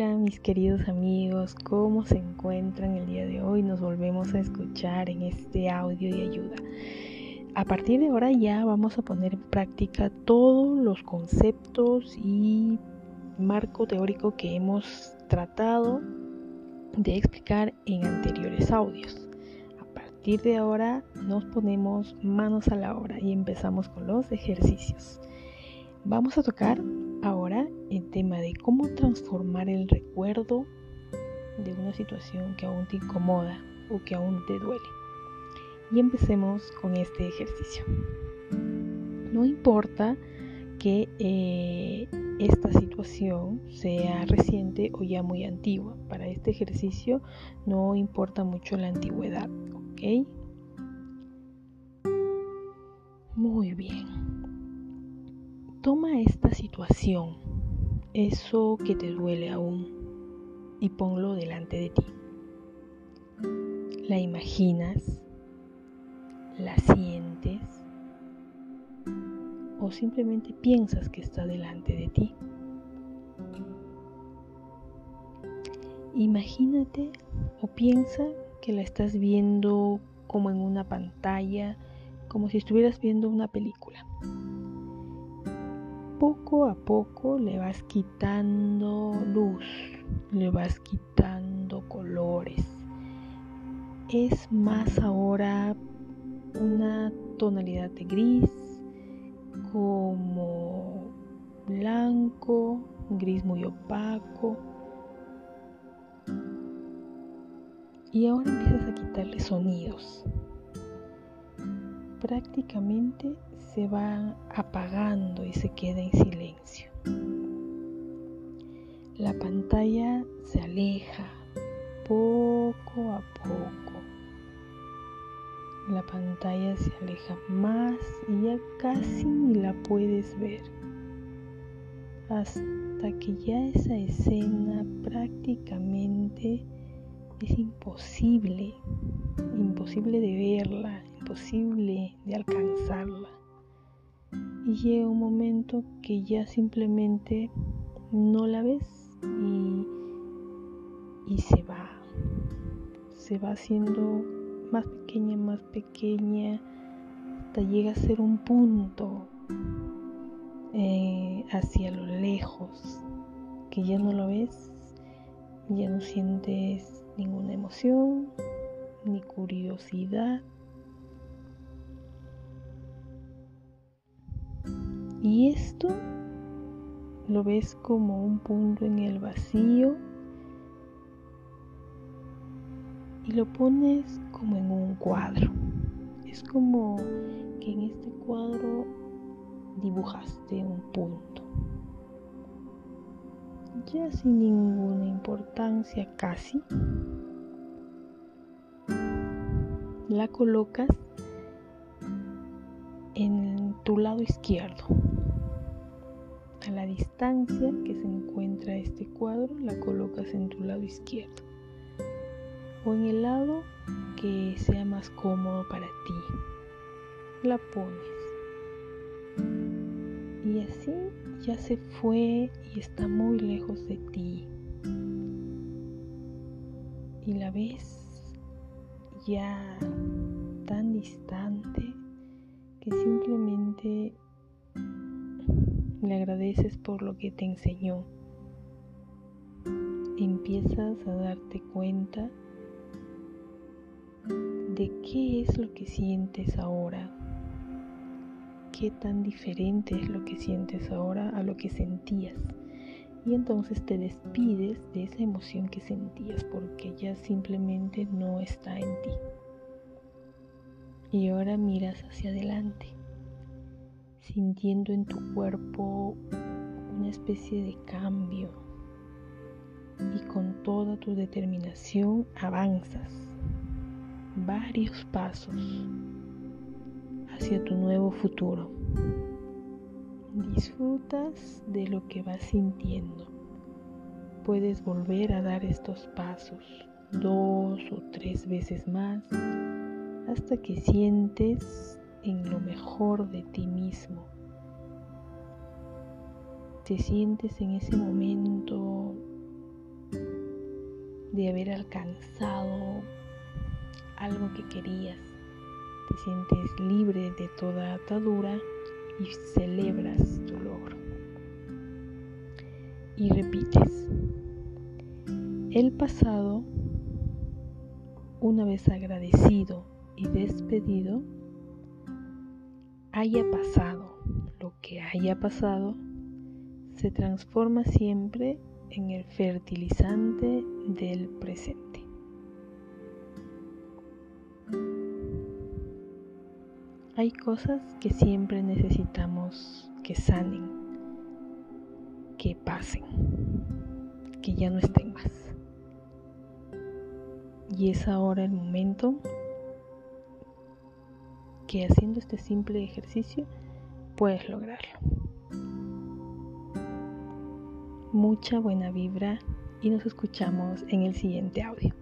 Hola mis queridos amigos, ¿cómo se encuentran el día de hoy? Nos volvemos a escuchar en este audio de ayuda. A partir de ahora ya vamos a poner en práctica todos los conceptos y marco teórico que hemos tratado de explicar en anteriores audios. A partir de ahora nos ponemos manos a la obra y empezamos con los ejercicios. Vamos a tocar el tema de cómo transformar el recuerdo de una situación que aún te incomoda o que aún te duele. Y empecemos con este ejercicio. No importa que eh, esta situación sea reciente o ya muy antigua. Para este ejercicio no importa mucho la antigüedad, ¿ok? Muy bien. Toma esta situación, eso que te duele aún, y ponlo delante de ti. La imaginas, la sientes o simplemente piensas que está delante de ti. Imagínate o piensa que la estás viendo como en una pantalla, como si estuvieras viendo una película poco a poco le vas quitando luz, le vas quitando colores. Es más ahora una tonalidad de gris, como blanco, gris muy opaco. Y ahora empiezas a quitarle sonidos. Prácticamente se va apagando y se queda en silencio. La pantalla se aleja poco a poco. La pantalla se aleja más y ya casi ni la puedes ver. Hasta que ya esa escena prácticamente es imposible, imposible de verla, imposible de alcanzarla y llega un momento que ya simplemente no la ves y, se va, se va haciendo más pequeña, más pequeña, hasta llega a ser un punto eh, hacia lo lejos, que ya no lo ves, ya no sientes ninguna emoción, ni curiosidad, Y esto lo ves como un punto en el vacío y lo pones como en un cuadro. Es como que en este cuadro dibujaste un punto. Ya sin ninguna importancia casi. La colocas en tu lado izquierdo a la distancia que se encuentra este cuadro, la colocas en tu lado izquierdo o en el lado que sea más cómodo para ti. La pones. Y así ya se fue y está muy lejos de ti. Y la ves ya tan distante que simplemente le agradeces por lo que te enseñó. Empiezas a darte cuenta de qué es lo que sientes ahora, qué tan diferente es lo que sientes ahora a lo que sentías. Y entonces te despides de esa emoción que sentías porque ya simplemente no está en ti. Y ahora miras hacia adelante sintiendo en tu cuerpo una especie de cambio y con toda tu determinación avanzas varios pasos hacia tu nuevo futuro. Disfrutas de lo que vas sintiendo. Puedes volver a dar estos pasos dos o tres veces más hasta que sientes en lo mejor de ti mismo. Te sientes en ese momento de haber alcanzado algo que querías. Te sientes libre de toda atadura y celebras tu logro. Y repites, el pasado, una vez agradecido y despedido, haya pasado lo que haya pasado, se transforma siempre en el fertilizante del presente. Hay cosas que siempre necesitamos que sanen, que pasen, que ya no estén más. Y es ahora el momento que haciendo este simple ejercicio puedes lograrlo. Mucha buena vibra y nos escuchamos en el siguiente audio.